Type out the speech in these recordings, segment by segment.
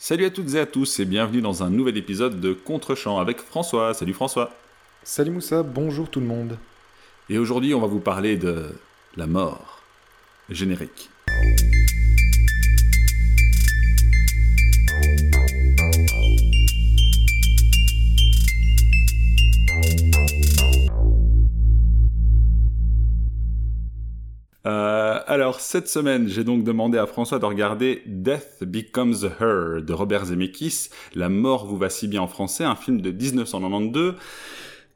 Salut à toutes et à tous et bienvenue dans un nouvel épisode de Contre-champ avec François. Salut François. Salut Moussa, bonjour tout le monde. Et aujourd'hui, on va vous parler de la mort. Générique. Euh, alors, cette semaine, j'ai donc demandé à François de regarder Death Becomes Her de Robert Zemeckis, La mort vous va si bien en français, un film de 1992,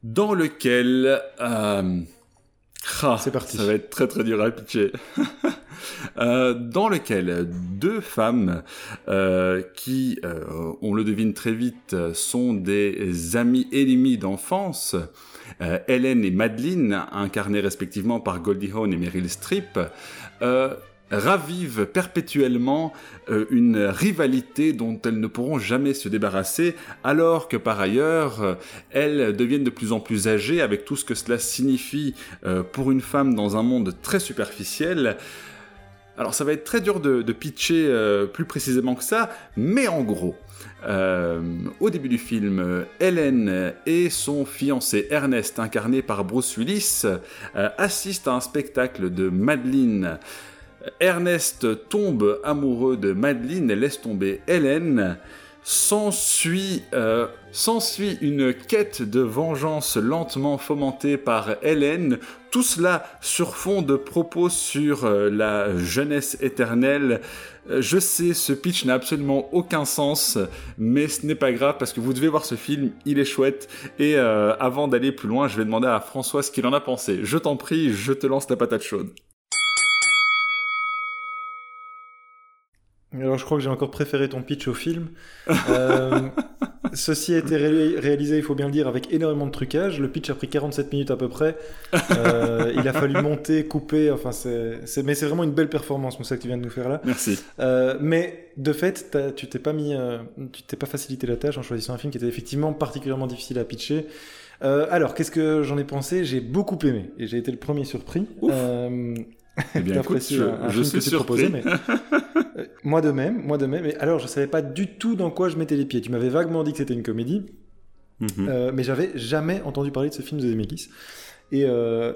dans lequel... Euh, ah, C'est parti. Ça va être très très dur à pitcher. Euh, dans lequel deux femmes euh, qui, euh, on le devine très vite, sont des amies ennemies d'enfance, Hélène et Madeleine, incarnées respectivement par Goldie Hawn et Meryl Streep, ravivent perpétuellement euh, une rivalité dont elles ne pourront jamais se débarrasser, alors que par ailleurs, euh, elles deviennent de plus en plus âgées avec tout ce que cela signifie euh, pour une femme dans un monde très superficiel. Alors ça va être très dur de, pitcher plus précisément que ça, mais en gros, au début du film, Hélène et son fiancé Ernest, incarné par Bruce Willis, assistent à un spectacle de Madeleine. Ernest tombe amoureux de Madeleine et laisse tomber Hélène. S'ensuit euh, une quête de vengeance lentement fomentée par Hélène, tout cela sur fond de propos sur euh, la jeunesse éternelle. Euh, Je sais, ce pitch n'a absolument aucun sens, mais ce n'est pas grave parce que vous devez voir ce film, il est chouette. Et euh, avant d'aller plus loin, je vais demander à François ce qu'il en a pensé. Je t'en prie, je te lance ta patate chaude. Alors je crois que j'ai encore préféré ton pitch au film. Euh, ceci a été ré- réalisé, il faut bien le dire, avec énormément de trucage. Le pitch a pris 47 minutes à peu près. Euh, il a fallu monter, couper, enfin c'est... Mais c'est vraiment une belle performance, Moussa, que tu viens de nous faire là. Merci. Euh, mais de fait, tu t'es pas mis, euh, tu t'es pas facilité la tâche en choisissant un film qui était effectivement particulièrement difficile à pitcher. Euh, alors, qu'est-ce que j'en ai pensé? J'ai beaucoup aimé et j'ai été le premier surpris. Ouf. Euh, Eh bien, écoute, je, un- un je film suis que tu surpris. proposais, mais moi de même, moi de même. Et alors, je savais pas du tout dans quoi je mettais les pieds. Tu m'avais vaguement dit que c'était une comédie, Mhm. euh, mais j'avais jamais entendu parler de ce film de Zemeckis. Et euh,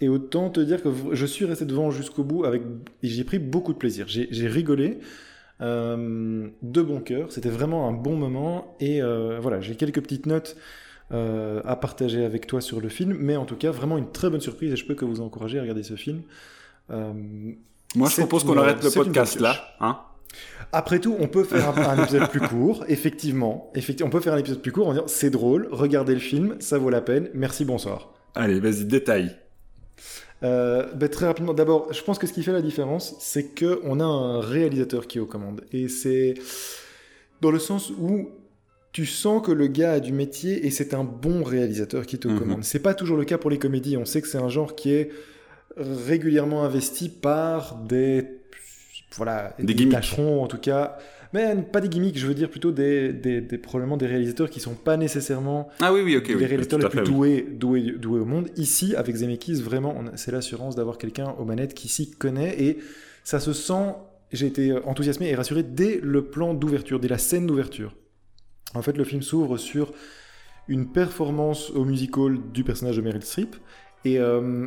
et autant te dire que je suis resté devant jusqu'au bout avec et j'ai pris beaucoup de plaisir. J'ai rigolé. euh, de bon cœur, c'était vraiment un bon moment et euh, voilà, j'ai quelques petites notes à partager avec toi sur le film, mais en tout cas vraiment une très bonne surprise et je peux que vous encourager à regarder ce film. Euh, Moi, je propose qu'on arrête le podcast là. Hein après tout, on peut faire un, un épisode plus court, effectivement. Effectivement, on peut faire un épisode plus court en disant c'est drôle, regardez le film, ça vaut la peine, merci, bonsoir. Allez, vas-y, détail. Euh, ben, très rapidement, d'abord, je pense que ce qui fait la différence, c'est que on a un réalisateur qui est aux commandes, et c'est dans le sens où tu sens que le gars a du métier et c'est un bon réalisateur qui est aux Mhm. commandes. C'est pas toujours le cas pour les comédies. On sait que c'est un genre qui est régulièrement investi par des voilà Des gimmicks. tâcherons en tout cas. Mais pas des gimmicks, je veux dire plutôt des, des, des- probablement des réalisateurs qui sont pas nécessairement Ah oui, oui, ok. les oui, réalisateurs les plus fait, doués, doués, doués au monde. Ici, avec Zemeckis, vraiment, c'est l'assurance d'avoir quelqu'un aux manettes qui s'y connaît et ça se sent. J'ai été euh, enthousiasmé et rassuré dès le plan d'ouverture, dès la scène d'ouverture. En fait, le film s'ouvre sur une performance au musical du personnage de Meryl Streep et euh,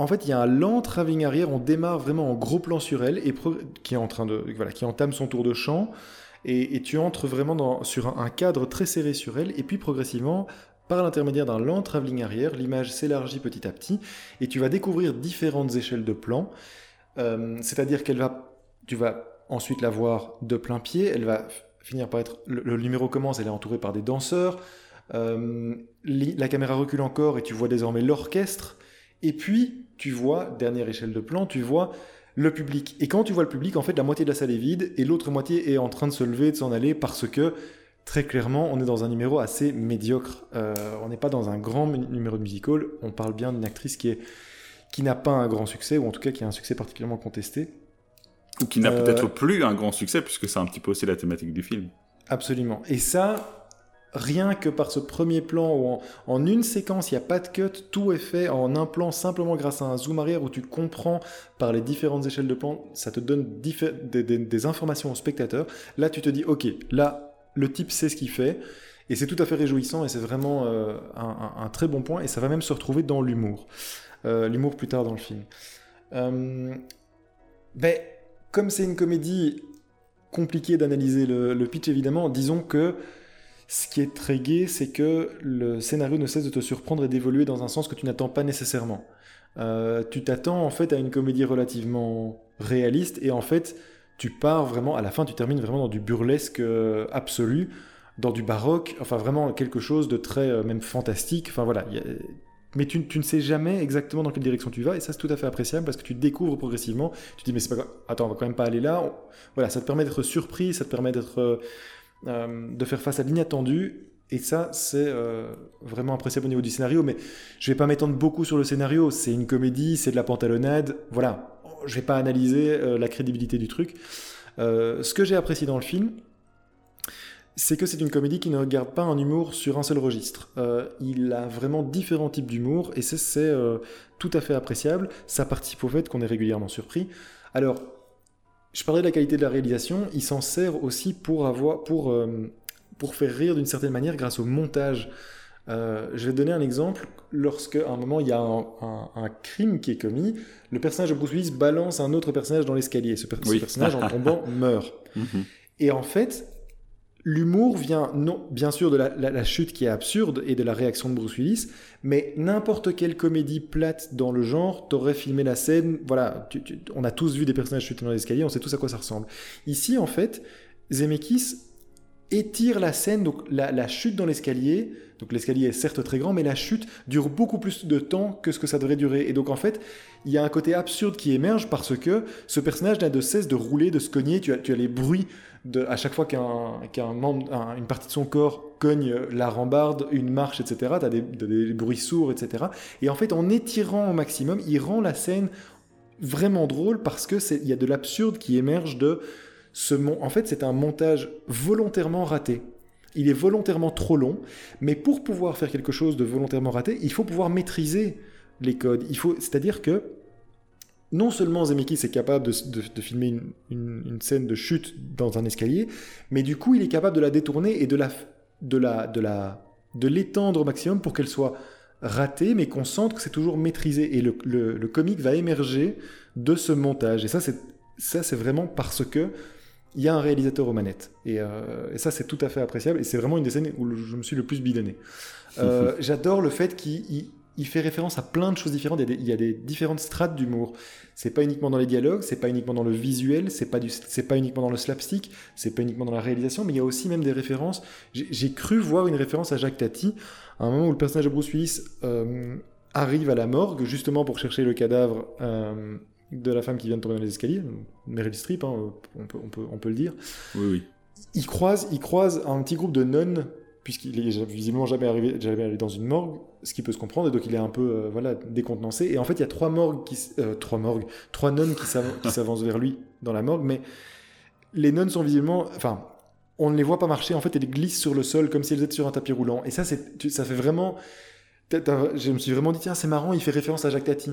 en fait, il y a un lent travelling arrière. On démarre vraiment en gros plan sur elle qui entame son tour de chant et, tu entres vraiment sur un, cadre très serré sur elle et puis progressivement par l'intermédiaire d'un lent travelling arrière, l'image s'élargit petit à petit et tu vas découvrir différentes échelles de plan. Euh, C'est-à-dire qu'elle va, tu vas ensuite la voir de plein pied, elle va finir par être, le, numéro commence, elle est entourée par des danseurs, Euh, la caméra recule encore et tu vois désormais l'orchestre, et puis tu vois, dernière échelle de plan, tu vois le public. Et quand tu vois le public, en fait, la moitié de la salle est vide et l'autre moitié est en train de se lever, de s'en aller parce que très clairement, on est dans un numéro assez médiocre. Euh, on n'est pas dans un grand numéro de musical. On parle bien d'une actrice qui est qui n'a pas un grand succès ou en tout cas qui a un succès particulièrement contesté. Ou qui n'a Euh, peut-être plus un grand succès, puisque c'est un petit peu aussi la thématique du film. Absolument. Et ça, rien que par ce premier plan où en, une séquence, il n'y a pas de cut, tout est fait en un plan simplement grâce à un zoom arrière où tu comprends par les différentes échelles de plan, ça te donne des, informations au spectateur. Là, tu te dis, ok, là, le type sait ce qu'il fait. Et c'est tout à fait réjouissant et c'est vraiment euh, un, très bon point. Et ça va même se retrouver dans l'humour. Euh, l'humour plus tard dans le film. Euh, ben, comme c'est une comédie compliqué d'analyser le pitch évidemment, disons que ce qui est très gai, c'est que le scénario ne cesse de te surprendre et d'évoluer dans un sens que tu n'attends pas nécessairement. Euh, tu t'attends en fait à une comédie relativement réaliste et en fait tu pars vraiment, à la fin tu termines vraiment dans du burlesque euh, absolu, dans du baroque, enfin vraiment quelque chose de très euh, même fantastique, enfin voilà. mais tu, ne sais jamais exactement dans quelle direction tu vas et ça c'est tout à fait appréciable parce que tu découvres progressivement, tu te dis mais c'est pas attends on va quand même pas aller là, voilà ça te permet d'être surpris, ça te permet d'être de faire face à l'inattendu. Et ça, c'est euh, vraiment appréciable au niveau du scénario. Mais je vais pas m'étendre beaucoup sur le scénario. C'est une comédie, c'est de la pantalonnade. Voilà. Je vais pas analyser euh, la crédibilité du truc. Euh, ce que j'ai apprécié dans le film, c'est que c'est une comédie qui ne regarde pas un humour sur un seul registre. Euh, il a vraiment différents types d'humour et c'est euh, tout à fait appréciable. Ça participe au fait qu'on est régulièrement surpris. Alors, je parlais de la qualité de la réalisation, il s'en sert aussi pour, avoir, pour, euh, pour faire rire d'une certaine manière grâce au montage. Euh, je vais te donner un exemple. Lorsque, à un moment, il y a un, un- un crime qui est commis, le personnage de Bruce Willis balance un autre personnage dans l'escalier. Ce, per- ce Oui. personnage, en tombant, meurt. Mhm. Et en fait, l'humour vient, non, bien sûr, de la, chute qui est absurde et de la réaction de Bruce Willis, mais n'importe quelle comédie plate dans le genre t'aurait filmé la scène. Voilà, on a tous vu des personnages chuter dans l'escalier, on sait tous à quoi ça ressemble. Ici, en fait, Zemeckis étire la scène, donc la, chute dans l'escalier. Donc l'escalier est certes très grand, mais la chute dure beaucoup plus de temps que ce que ça devrait durer. Et donc en fait, il y a un côté absurde qui émerge parce que ce personnage n'a de cesse de rouler, de se cogner. Tu as, tu as les bruits de, à chaque fois qu'un membre, un- une partie de son corps cogne la rambarde, une marche, etc. Tu as des, des- des bruits sourds, etc. Et en fait, en étirant au maximum, il rend la scène vraiment drôle parce que il y a de l'absurde qui émerge de En fait, c'est un montage volontairement raté. Il est volontairement trop long, mais pour pouvoir faire quelque chose de volontairement raté, il faut pouvoir maîtriser les codes. Il faut, c'est-à-dire que non seulement Zemeckis est capable de, filmer une, scène de chute dans un escalier, mais du coup il est capable de la détourner et de la, de la, de la, de l'étendre au maximum pour qu'elle soit ratée, mais qu'on sente que c'est toujours maîtrisé. Et le, le, le comique va émerger de ce montage. Et ça, c'est ça, c'est vraiment parce que il y a un réalisateur aux manettes. Et, euh, et ça, c'est tout à fait appréciable. Et c'est vraiment une des scènes où je me suis le plus bidonné. Euh, J'adore le fait qu'il il- il fait référence à plein de choses différentes. Il y a des, il y a des différentes strates d'humour. C'est pas uniquement dans les dialogues, c'est pas uniquement dans le visuel, c'est pas du, c'est pas uniquement dans le slapstick, c'est pas uniquement dans la réalisation, mais il y a aussi même des références. J'ai j'ai cru voir une référence à Jacques Tati, à un moment où le personnage de Bruce Willis euh, arrive à la morgue justement pour chercher le cadavre euh, de la femme qui vient de tomber dans les escaliers, Meryl Streep, hein, on, peut, on, peut, on peut le dire. Oui, oui. Il croise, il croise un petit groupe de nonnes, puisqu'il est visiblement jamais arrivé, jamais dans une morgue, ce qui peut se comprendre, et donc il est un peu euh, voilà, décontenancé. Et en fait, il y a trois morgues, qui, euh, trois morgues, trois nonnes qui s'av- qui s'avancent vers lui dans la morgue, mais les nonnes sont visiblement, enfin, on ne les voit pas marcher. En fait, elles glissent sur le sol comme si elles étaient sur un tapis roulant. Et ça, c'est, ça fait vraiment, je me suis vraiment dit tiens, c'est marrant, il fait référence à Jacques Tati.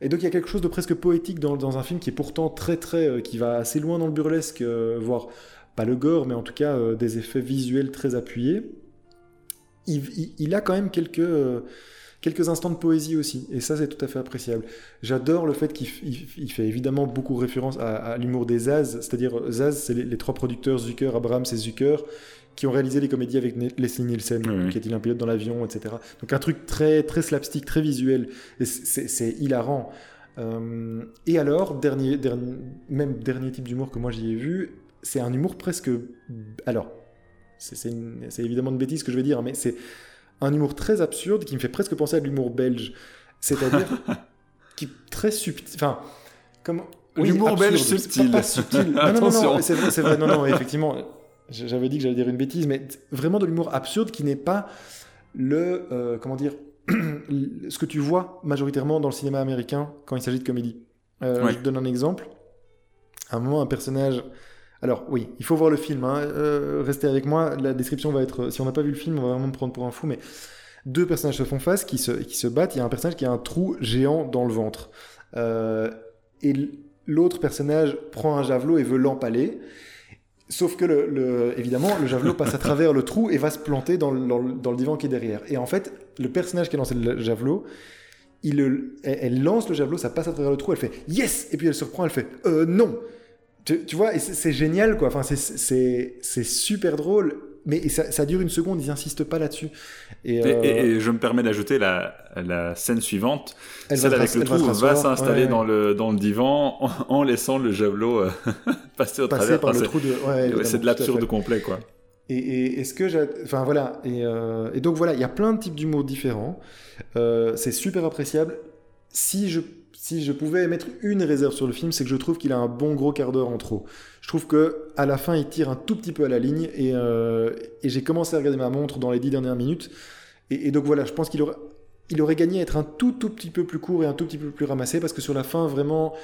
Et donc il y a quelque chose de presque poétique dans, un film qui est pourtant très très, euh, qui va assez loin dans le burlesque, euh, voire pas le gore, mais en tout cas euh, des effets visuels très appuyés. Il, a quand même quelques, quelques instants de poésie aussi, et ça c'est tout à fait appréciable. J'adore le fait qu'il fait évidemment beaucoup référence à, l'humour des Zaz, c'est-à-dire Zaz, c'est les, les trois producteurs Zucker, Abrams et Zucker qui ont réalisé les comédies avec Leslie Nielsen, Oui, oui. qui est-il un pilote dans l'avion, etc. Donc un truc très très slapstick, très visuel, et c'est- hilarant. Euh, et alors, dernier, dernier, même dernier type d'humour que moi j'y ai vu, c'est un humour presque. Alors, c'est évidemment une bêtise que je vais dire, mais c'est un humour très absurde qui me fait presque penser à de l'humour belge. C'est-à-dire qui est très subtil. Enfin, comment. L'humour belge subtil. Pas, pas subtil. Non, non, non, non, c'est vrai, c'est vrai. Non, non, effectivement. J'avais dit que j'allais dire une bêtise, mais vraiment de l'humour absurde qui n'est pas le. euh, comment dire Ce que tu vois majoritairement dans le cinéma américain quand il s'agit de comédie. Euh, Ouais. Je te donne un exemple. À un moment, un personnage Alors oui, il faut voir le film. Hein. Euh, restez avec moi. La description va être. Si on n'a pas vu le film, on va vraiment me prendre pour un fou. Mais deux personnages se font face, qui se, qui se battent. Il y a un personnage qui a un trou géant dans le ventre. Euh, et l'autre personnage prend un javelot et veut l'empaler. Sauf que, le, évidemment, le javelot passe à travers le trou et va se planter dans le, divan qui est derrière. Et en fait, le personnage qui a lancé le javelot, il, elle, lance le javelot, ça passe à travers le trou, elle fait yes Et puis elle se reprend, elle fait euh, non tu, tu vois, c'est génial quoi. Enfin, c'est super drôle mais ça, dure une seconde, ils n'insistent pas là-dessus. Et, euh, je me permets d'ajouter la, la, scène suivante, celle avec le trou, va, s'installer dans, le, dans le divan en, laissant le javelot euh, passer au travers. par le trou de... c'est de l'absurde complet, quoi. Et, est-ce que. Enfin voilà, euh, et, donc voilà, il y a plein de types d'humour différents. c'est super appréciable. Si je si je pouvais mettre une réserve sur le film, c'est que je trouve qu'il a un bon gros quart d'heure en trop. Je trouve que à la fin, il tire un tout petit peu à la ligne et, euh, j'ai commencé à regarder ma montre dans les dix dernières minutes. Et, donc voilà, je pense qu'il aurait, gagné à être un tout, tout petit peu plus court et un tout petit peu plus ramassé parce que sur la fin, vraiment,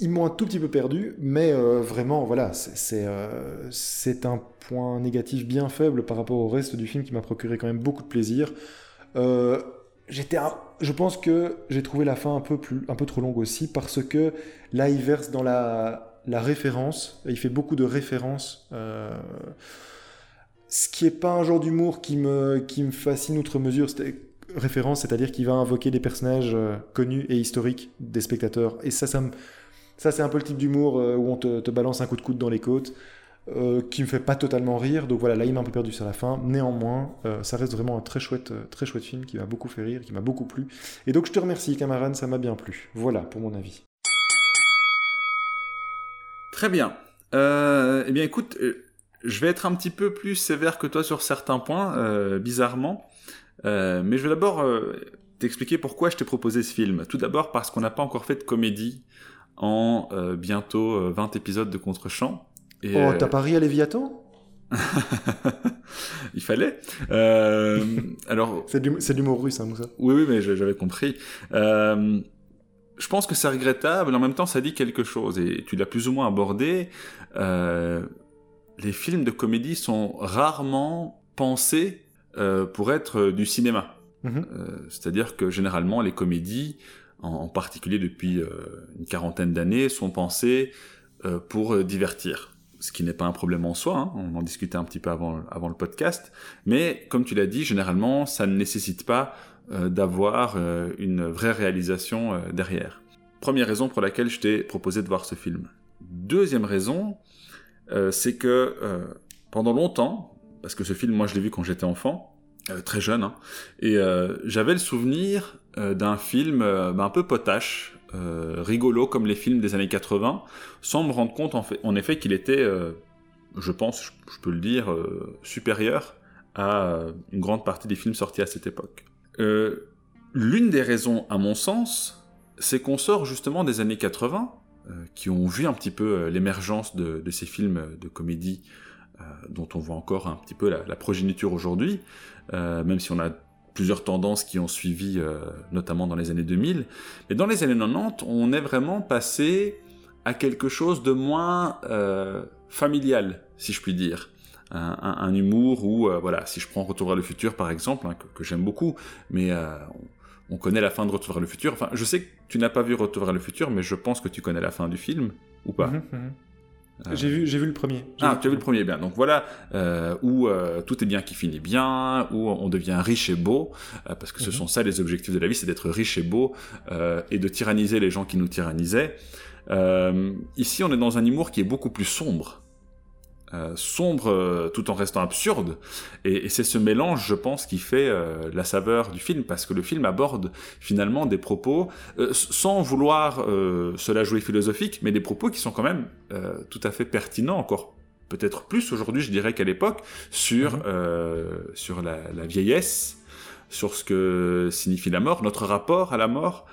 ils m'ont un tout petit peu perdu. Mais euh, vraiment, voilà, euh, c'est un point négatif bien faible par rapport au reste du film qui m'a procuré quand même beaucoup de plaisir. J'étais je pense que j'ai trouvé la fin un peu, plus, un peu trop longue aussi parce que là, il verse dans la, la référence. Il fait beaucoup de références. Euh, ce qui n'est pas un genre d'humour qui me, qui me fascine outre mesure. Référence, c'est-à-dire qu'il va invoquer des personnages euh, connus et historiques des spectateurs. Et ça, ça, ça c'est un peu le type d'humour euh, où on te, te, balance un coup de coude dans les côtes. Euh, qui me fait pas totalement rire. Donc voilà, là il m'a un peu perdu sur la fin. Néanmoins, euh, ça reste vraiment un très chouette, euh, très chouette film qui m'a beaucoup fait rire, qui m'a beaucoup plu. Et donc je te remercie, camarade, ça m'a bien plu. Voilà pour mon avis. Très bien. eh bien écoute, je vais être un petit peu plus sévère que toi sur certains points, bizarrement. mais je vais d'abord t'expliquer pourquoi je t'ai proposé ce film. Tout d'abord parce qu'on n'a pas encore fait de comédie en bientôt 20 épisodes de Contre-champ oh, euh, t'as parié à Léviathan Il fallait. Euh, alors, c'est du, l'humour russe, hein, Moussa. Oui, oui, mais j'avais compris. Euh, je pense que c'est regrettable, mais en même temps, ça dit quelque chose, et tu l'as plus ou moins abordé. les films de comédie sont rarement pensés pour être du cinéma. Mhm. C'est-à-dire que généralement, les comédies, en, particulier depuis une quarantaine d'années, sont pensées pour divertir ce qui n'est pas un problème en soi, hein. on en discutait un petit peu avant, le podcast, mais comme tu l'as dit, généralement, ça ne nécessite pas euh, d'avoir euh, une vraie réalisation euh, derrière. Première raison pour laquelle je t'ai proposé de voir ce film. Deuxième raison, c'est que pendant longtemps, parce que ce film, moi je l'ai vu quand j'étais enfant, très jeune, hein, et j'avais le souvenir d'un film bah, un peu potache, euh, rigolo comme les films des années 80, sans me rendre compte en, effet qu'il était, euh, je pense, je, peux le dire, euh, supérieur à une grande partie des films sortis à cette époque. L'une des raisons, à mon sens, c'est qu'on sort justement des années 80, qui ont vu un petit peu l'émergence de, ces films de comédie dont on voit encore un petit peu la, la progéniture aujourd'hui, même si on a plusieurs tendances qui ont suivi, euh, notamment dans les années 2000. Mais dans les années 90, on est vraiment passé à quelque chose de moins euh, familial, si je puis dire. Un, humour où, euh, voilà, si je prends Retour vers le futur par exemple, hein, que, j'aime beaucoup, mais on, connaît la fin de Retour vers le futur. Enfin, je sais que tu n'as pas vu Retour vers le futur, mais je pense que tu connais la fin du film, ou pas mhm, mhm. Euh, j'ai vu, j'ai vu le premier. Ah, tu as vu le premier, bien. Donc voilà, euh, où euh, tout est bien qui finit bien, où on devient riche et beau, parce que ce mhm. sont ça les objectifs de la vie, c'est d'être riche et beau et de tyranniser les gens qui nous tyrannisaient. ici, on est dans un humour qui est beaucoup plus sombre. Euh, sombre euh, tout en restant absurde. Et, c'est ce mélange, je pense, qui fait euh, la saveur du film, parce que le film aborde finalement des propos, sans vouloir cela jouer philosophique, mais des propos qui sont quand même tout à fait pertinents, encore peut-être plus aujourd'hui, je dirais, qu'à l'époque, sur, mhm. sur la, vieillesse, sur ce que signifie la mort, notre rapport à la mort.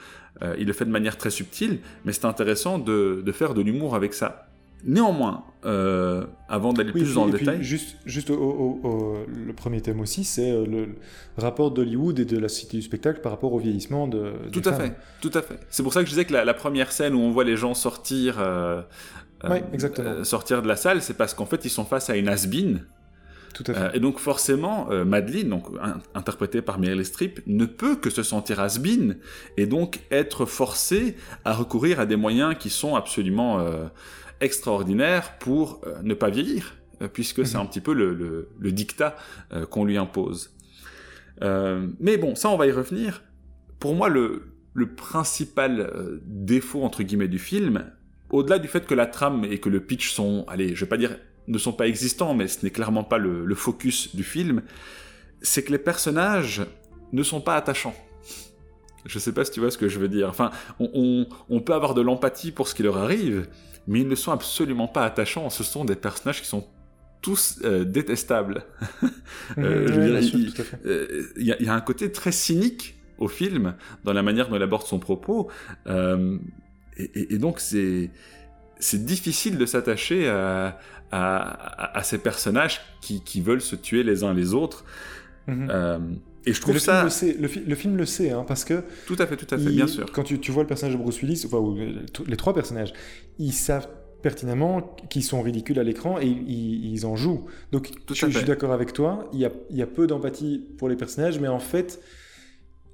il le fait de manière très subtile, mais c'est intéressant de, de faire de l'humour avec ça. Néanmoins, euh, avant d'aller plus dans le détail. Juste, juste le premier thème aussi, c'est euh, le rapport d'Hollywood et de la société du spectacle par rapport au vieillissement de. Tout à fait, tout à fait. C'est pour ça que je disais que la, première scène où on voit les gens sortir euh, sortir de la salle, c'est parce qu'en fait, ils sont face à une has Tout à fait. et donc forcément, Madeleine, donc interprétée par Meryl Streep, ne peut que se sentir has et donc être forcée à recourir à des moyens qui sont absolument extraordinaires pour ne pas vieillir, puisque c'est mhm. un petit peu le, le dictat qu'on lui impose. mais bon, ça on va y revenir. Pour moi, le, le principal euh, défaut entre guillemets du film, au-delà du fait que la trame et que le pitch sont, allez, je vais pas dire ne sont pas existants, mais ce n'est clairement pas le, focus du film, c'est que les personnages ne sont pas attachants. Je sais pas si tu vois ce que je veux dire. Enfin, on, peut avoir de l'empathie pour ce qui leur arrive, mais ils ne sont absolument pas attachants. Ce sont des personnages qui sont tous euh, détestables. Il y, a un côté très cynique au film, dans la manière dont il aborde son propos. Euh, et, donc, c'est, c'est difficile de s'attacher à, à, ces personnages qui, qui, veulent se tuer les uns les autres. Mhm. Euh, et je trouve le ça. Film le, le, film le sait, hein, parce que. Tout à fait, tout à fait, bien sûr. Quand tu, tu, vois le personnage de Bruce Willis, enfin, les trois personnages, ils savent pertinemment qu'ils sont ridicules à l'écran et ils, en jouent. Donc, je, je, suis d'accord avec toi, il y a, il y a peu d'empathie pour les personnages, mais en fait,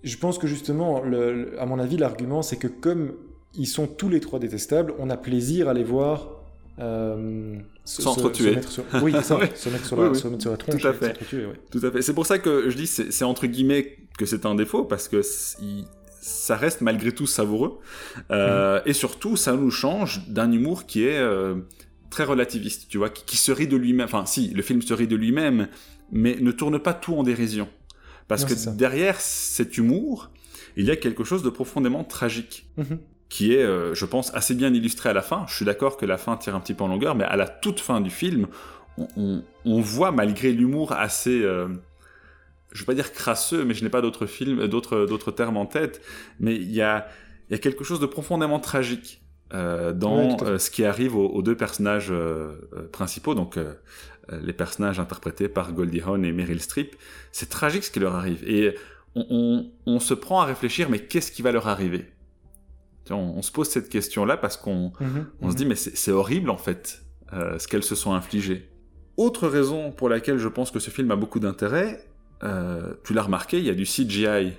je pense que justement, à mon avis, l'argument, c'est que comme ils sont tous les trois détestables, on a plaisir à les voir euh, s'entretuer. Oui, ça, se mettre sur la, Se mettre sur la tronche. Tout à fait. Tout à fait. C'est pour ça que je dis, c'est entre guillemets que c'est un défaut, parce que ça reste malgré tout savoureux. Euh, mhm. Et surtout, ça nous change d'un humour qui est euh, très relativiste, tu vois, qui, qui se rit de lui-même. Enfin, si, le film se rit de lui-même, mais ne tourne pas tout en dérision. Parce que derrière cet humour, il y a quelque chose de profondément tragique. Mhm. Qui est, euh, je pense, assez bien illustré à la fin. Je suis d'accord que la fin tire un petit peu en longueur, mais à la toute fin du film, on, voit, malgré l'humour assez, euh, je ne vais pas dire crasseux, mais je n'ai pas d'autres films, d'autres, d'autres termes en tête, mais il y a, il y a quelque chose de profondément tragique euh, dans ce qui arrive aux, deux personnages principaux, donc euh, les personnages interprétés par Goldie Hawn et Meryl Streep. C'est tragique ce qui leur arrive. Et on, se prend à réfléchir, mais qu'est-ce qui va leur arriver? On, se pose cette question-là parce qu'on mhm, on se dit, mhm. mais c'est horrible en fait, euh, ce qu'elles se sont infligées. Autre raison pour laquelle je pense que ce film a beaucoup d'intérêt, euh, tu l'as remarqué, il y a du CGI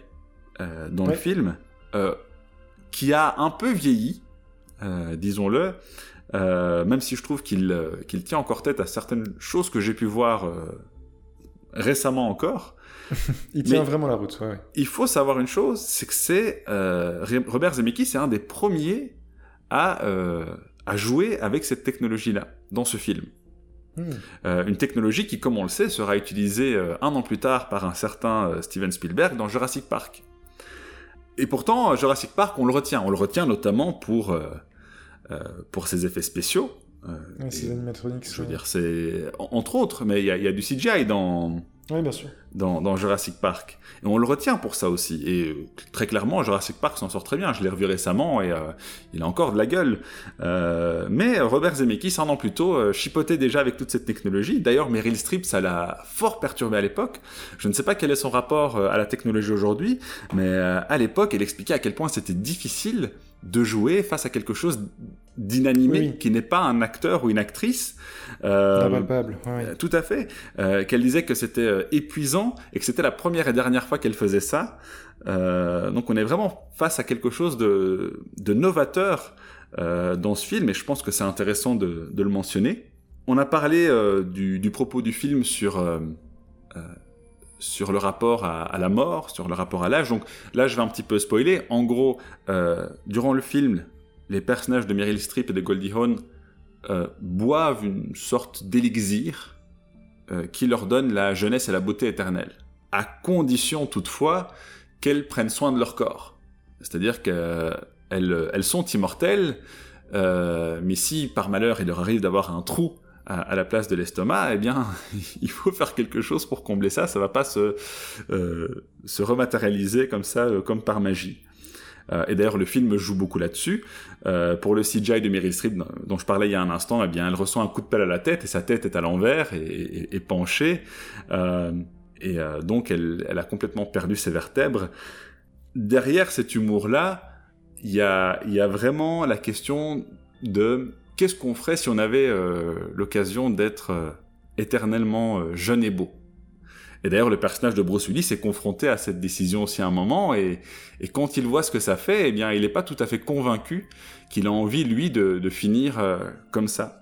dans le film, qui a un peu vieilli, disons-le. Euh, même si je trouve qu'il euh, tient encore tête à certaines choses que j'ai pu voir euh, récemment encore. il tient vraiment la route. Ouais, Il faut savoir une chose, c'est que c'est Robert Zemeckis, c'est un des premiers à, à jouer avec cette technologie-là dans ce film. Hmm. une technologie qui, comme on le sait, sera utilisée un an plus tard par un certain Steven Spielberg dans Jurassic Park. Et pourtant, Jurassic Park, on le retient. On le retient notamment pour euh, pour ses effets spéciaux. Euh, animatroniques. Je veux dire, c'est entre autres, mais il y, a du CGI dans. Oui, bien sûr. Dans, Jurassic Park. Et on le retient pour ça aussi. Et euh, très clairement, Jurassic Park s'en sort très bien. Je l'ai revu récemment et il a encore de la gueule. mais Robert Zemeckis, un an plus tôt, chipotait déjà avec toute cette technologie. D'ailleurs, Meryl Streep, ça l'a fort perturbé à l'époque. Je ne sais pas quel est son rapport à la technologie aujourd'hui, mais à l'époque, elle expliquait à quel point c'était difficile de jouer face à quelque chose d'inanimé, qui n'est pas un acteur ou une actrice. Euh, Tout à fait. Euh, qu'elle disait que c'était euh, épuisant et que c'était la première et dernière fois qu'elle faisait ça. donc on est vraiment face à quelque chose de, novateur dans ce film et je pense que c'est intéressant de, le mentionner. On a parlé du, du, propos du film sur sur le rapport à, la mort, sur le rapport à l'âge. Donc là, je vais un petit peu spoiler. En gros, euh, durant le film, les personnages de Meryl Streep et de Goldie Hawn euh, boivent une sorte d'élixir euh, qui leur donne la jeunesse et la beauté éternelle, à condition toutefois qu'elles prennent soin de leur corps. C'est-à-dire qu'elles elles sont immortelles, mais si par malheur il leur arrive d'avoir un trou à, la place de l'estomac, eh bien, il faut faire quelque chose pour combler ça. Ça va pas se, euh, se rematérialiser comme ça, euh, comme par magie. Euh, et d'ailleurs, le film joue beaucoup là-dessus. Euh, pour le CGI de Meryl Streep, dont je parlais il y a un instant, eh bien, elle reçoit un coup de pelle à la tête et sa tête est à l'envers et, penchée. Euh, et donc, elle, a complètement perdu ses vertèbres. Derrière cet humour-là, il y a vraiment la question de qu'est-ce qu'on ferait si on avait l'occasion d'être éternellement jeune et beau et d'ailleurs, le personnage de Bruce Willis est confronté à cette décision aussi à un moment, et, quand il voit ce que ça fait, eh bien, il n'est pas tout à fait convaincu qu'il a envie, lui, de, finir euh, comme ça.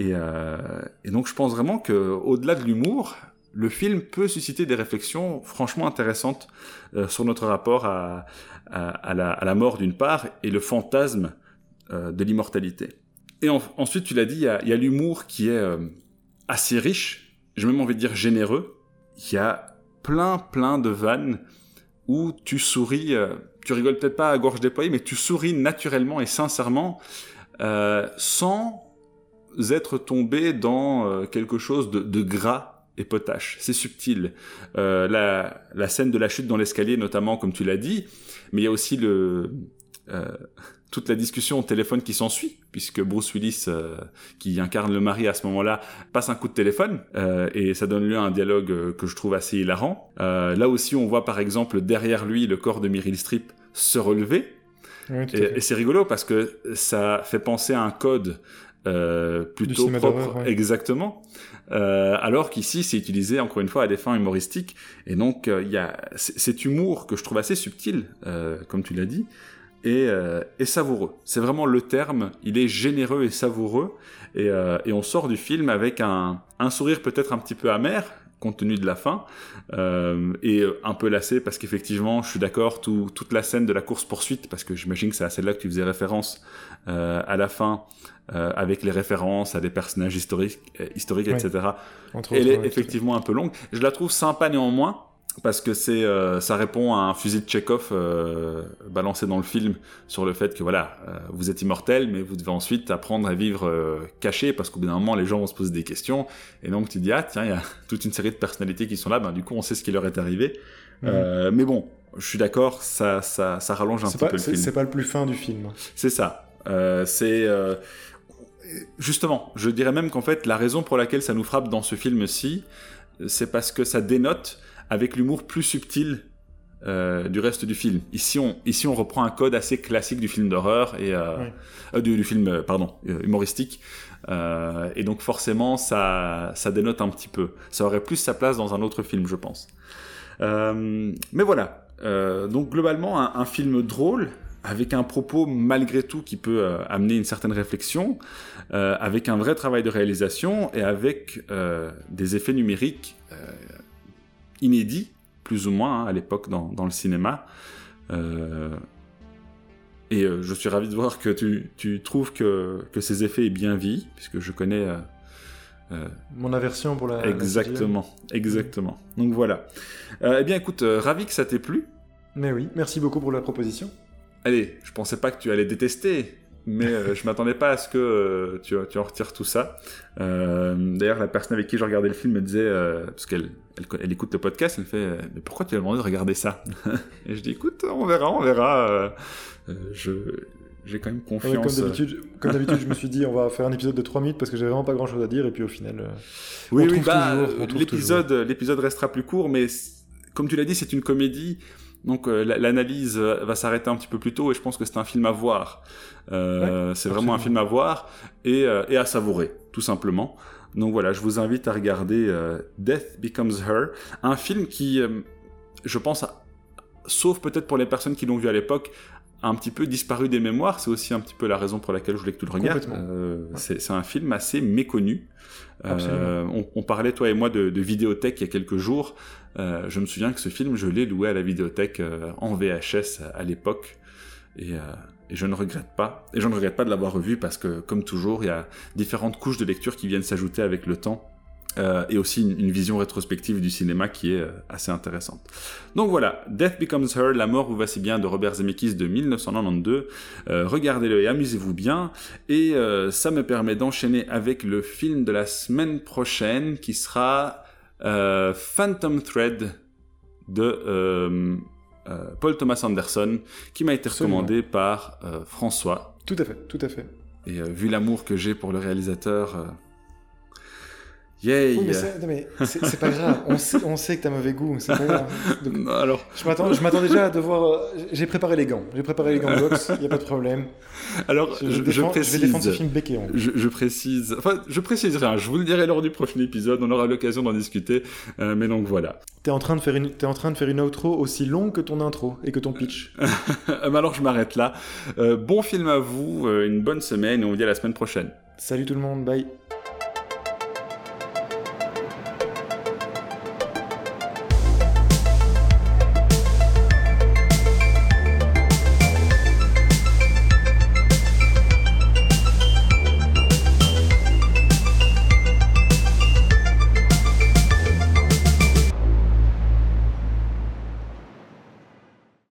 Euh, et, donc, je pense vraiment que, au-delà de l'humour, le film peut susciter des réflexions franchement intéressantes euh, sur notre rapport à, la, mort d'une part et le fantasme de l'immortalité. Et ensuite, tu l'as dit, il y a, l'humour qui est assez riche, j'ai même envie de dire généreux, il y a plein, plein de vannes où tu souris, euh, tu rigoles peut-être pas à gorge déployée, mais tu souris naturellement et sincèrement, euh, sans être tombé dans euh, quelque chose de, gras et potache. C'est subtil. la, la, scène de la chute dans l'escalier, notamment, comme tu l'as dit, mais il y a aussi le toute la discussion au téléphone qui s'ensuit, puisque Bruce Willis, euh, qui incarne le mari à ce moment-là, passe un coup de téléphone, euh, et ça donne lieu à un dialogue euh, que je trouve assez hilarant. là aussi, on voit par exemple derrière lui le corps de Meryl Streep se relever, et, c'est rigolo parce que ça fait penser à un code plutôt propre, exactement. alors qu'ici, c'est utilisé encore une fois à des fins humoristiques, et donc il y a cet humour que je trouve assez subtil, comme tu l'as dit, euh, et, savoureux. C'est vraiment le terme, il est généreux et savoureux, et, euh, on sort du film avec un, sourire peut-être un petit peu amer, compte tenu de la fin, euh, et un peu lassé parce qu'effectivement, je suis d'accord, toute la scène de la course-poursuite, parce que j'imagine que c'est à celle-là que tu faisais référence à la fin, avec les références à des personnages historiques, historiques etc. Elle est effectivement un peu longue. Je la trouve sympa néanmoins, parce que c'est euh, ça répond à un fusil de Chekhov euh, balancé dans le film sur le fait que voilà euh, vous êtes immortel mais vous devez ensuite apprendre à vivre caché parce qu'au bout d'un moment les gens vont se poser des questions. Et donc tu dis ah tiens il y a toute une série de personnalités qui sont là. Ben du coup on sait ce qui leur est arrivé. Mhm. mais bon je suis d'accord ça, ça, ça rallonge un petit peu le film. c'est pas le plus fin du film. C'est ça. C'est justement je dirais même qu'en fait la raison pour laquelle ça nous frappe dans ce film-ci c'est parce que ça dénote avec l'humour plus subtil euh, du reste du film. Ici on, ici, on reprend un code assez classique du film d'horreur et euh, euh, du, film, pardon, humoristique. et donc forcément, ça, ça dénote un petit peu. Ça aurait plus sa place dans un autre film, je pense. mais voilà. donc globalement, un, film drôle avec un propos malgré tout qui peut amener une certaine réflexion, avec un vrai travail de réalisation et avec des effets numériques inédit, plus ou moins, hein, à l'époque dans, le cinéma. Euh, et euh, je suis ravi de voir que tu, trouves que, ces effets est bien vie, puisque je connais... Euh, Mon aversion pour la... Exactement, exactement. Donc voilà. eh bien écoute, ravi que ça t'ait plu. Mais oui, merci beaucoup pour la proposition. Allez, je pensais pas que tu allais détester, mais euh, je m'attendais pas à ce que euh, tu, tu, en retires tout ça. Euh, d'ailleurs, la personne avec qui je regardais le film me disait, parce qu'elle elle, écoute le podcast, elle me fait Mais pourquoi tu as demandé de regarder ça Et je dis Écoute, on verra, on verra. je. J'ai quand même confiance. comme d'habitude, je me suis dit on va faire un épisode de 3 minutes parce que j'ai vraiment pas grand chose à dire et puis au final. oui, oui, bah, l'épisode, l'épisode restera plus court, mais comme tu l'as dit, c'est une comédie donc euh, l'analyse euh, va s'arrêter un petit peu plus tôt et je pense que c'est un film à voir. Euh, c'est vraiment un film à voir et, et, à savourer, tout simplement. Donc voilà, je vous invite à regarder Death Becomes Her, un film qui, je pense, sauf peut-être pour les personnes qui l'ont vu à l'époque, un petit peu disparu des mémoires. C'est aussi un petit peu la raison pour laquelle je voulais que tu le regardes. C'est un film assez méconnu. On, on, parlait, toi et moi, de, de vidéothèque il y a quelques jours. Euh, je me souviens que ce film, je l'ai loué à la vidéothèque euh, en VHS à l'époque. Euh, et, je ne regrette pas. Et je ne regrette pas de l'avoir revu parce que, comme toujours, il y a différentes couches de lecture qui viennent s'ajouter avec le temps. Et aussi une, vision rétrospective du cinéma qui est assez intéressante. Donc voilà, Death Becomes Her, La mort vous va si bien de Robert Zemeckis de 1992. Regardez-le et amusez-vous bien. Et ça me permet d'enchaîner avec le film de la semaine prochaine qui sera euh, Phantom Thread de euh, euh, Paul Thomas Anderson, qui m'a été recommandé par François. Tout à fait, tout à fait. Et vu l'amour que j'ai pour le réalisateur, Yay Oui, mais c'est mais pas grave. On sait, on sait que t'as mauvais goût. C'est pas grave. Donc, Alors, je m'attends, déjà à devoir. euh, J'ai préparé les gants. J'ai préparé les gants de boxe. Il y a pas de problème. alors Je, je, je je défends- je précise. vais défendre ce film ongle. Je, je précise, enfin, je précise rien. Je vous le dirai lors du prochain épisode. On aura l'occasion d'en discuter. Euh, mais donc voilà. T'es en train de faire une, t'es en train de faire une outro aussi longue que ton intro et que ton pitch. Euh, mais alors je m'arrête là. Euh, bon film à vous, une bonne semaine et on vous dit à la semaine prochaine. Salut tout le monde. Bye.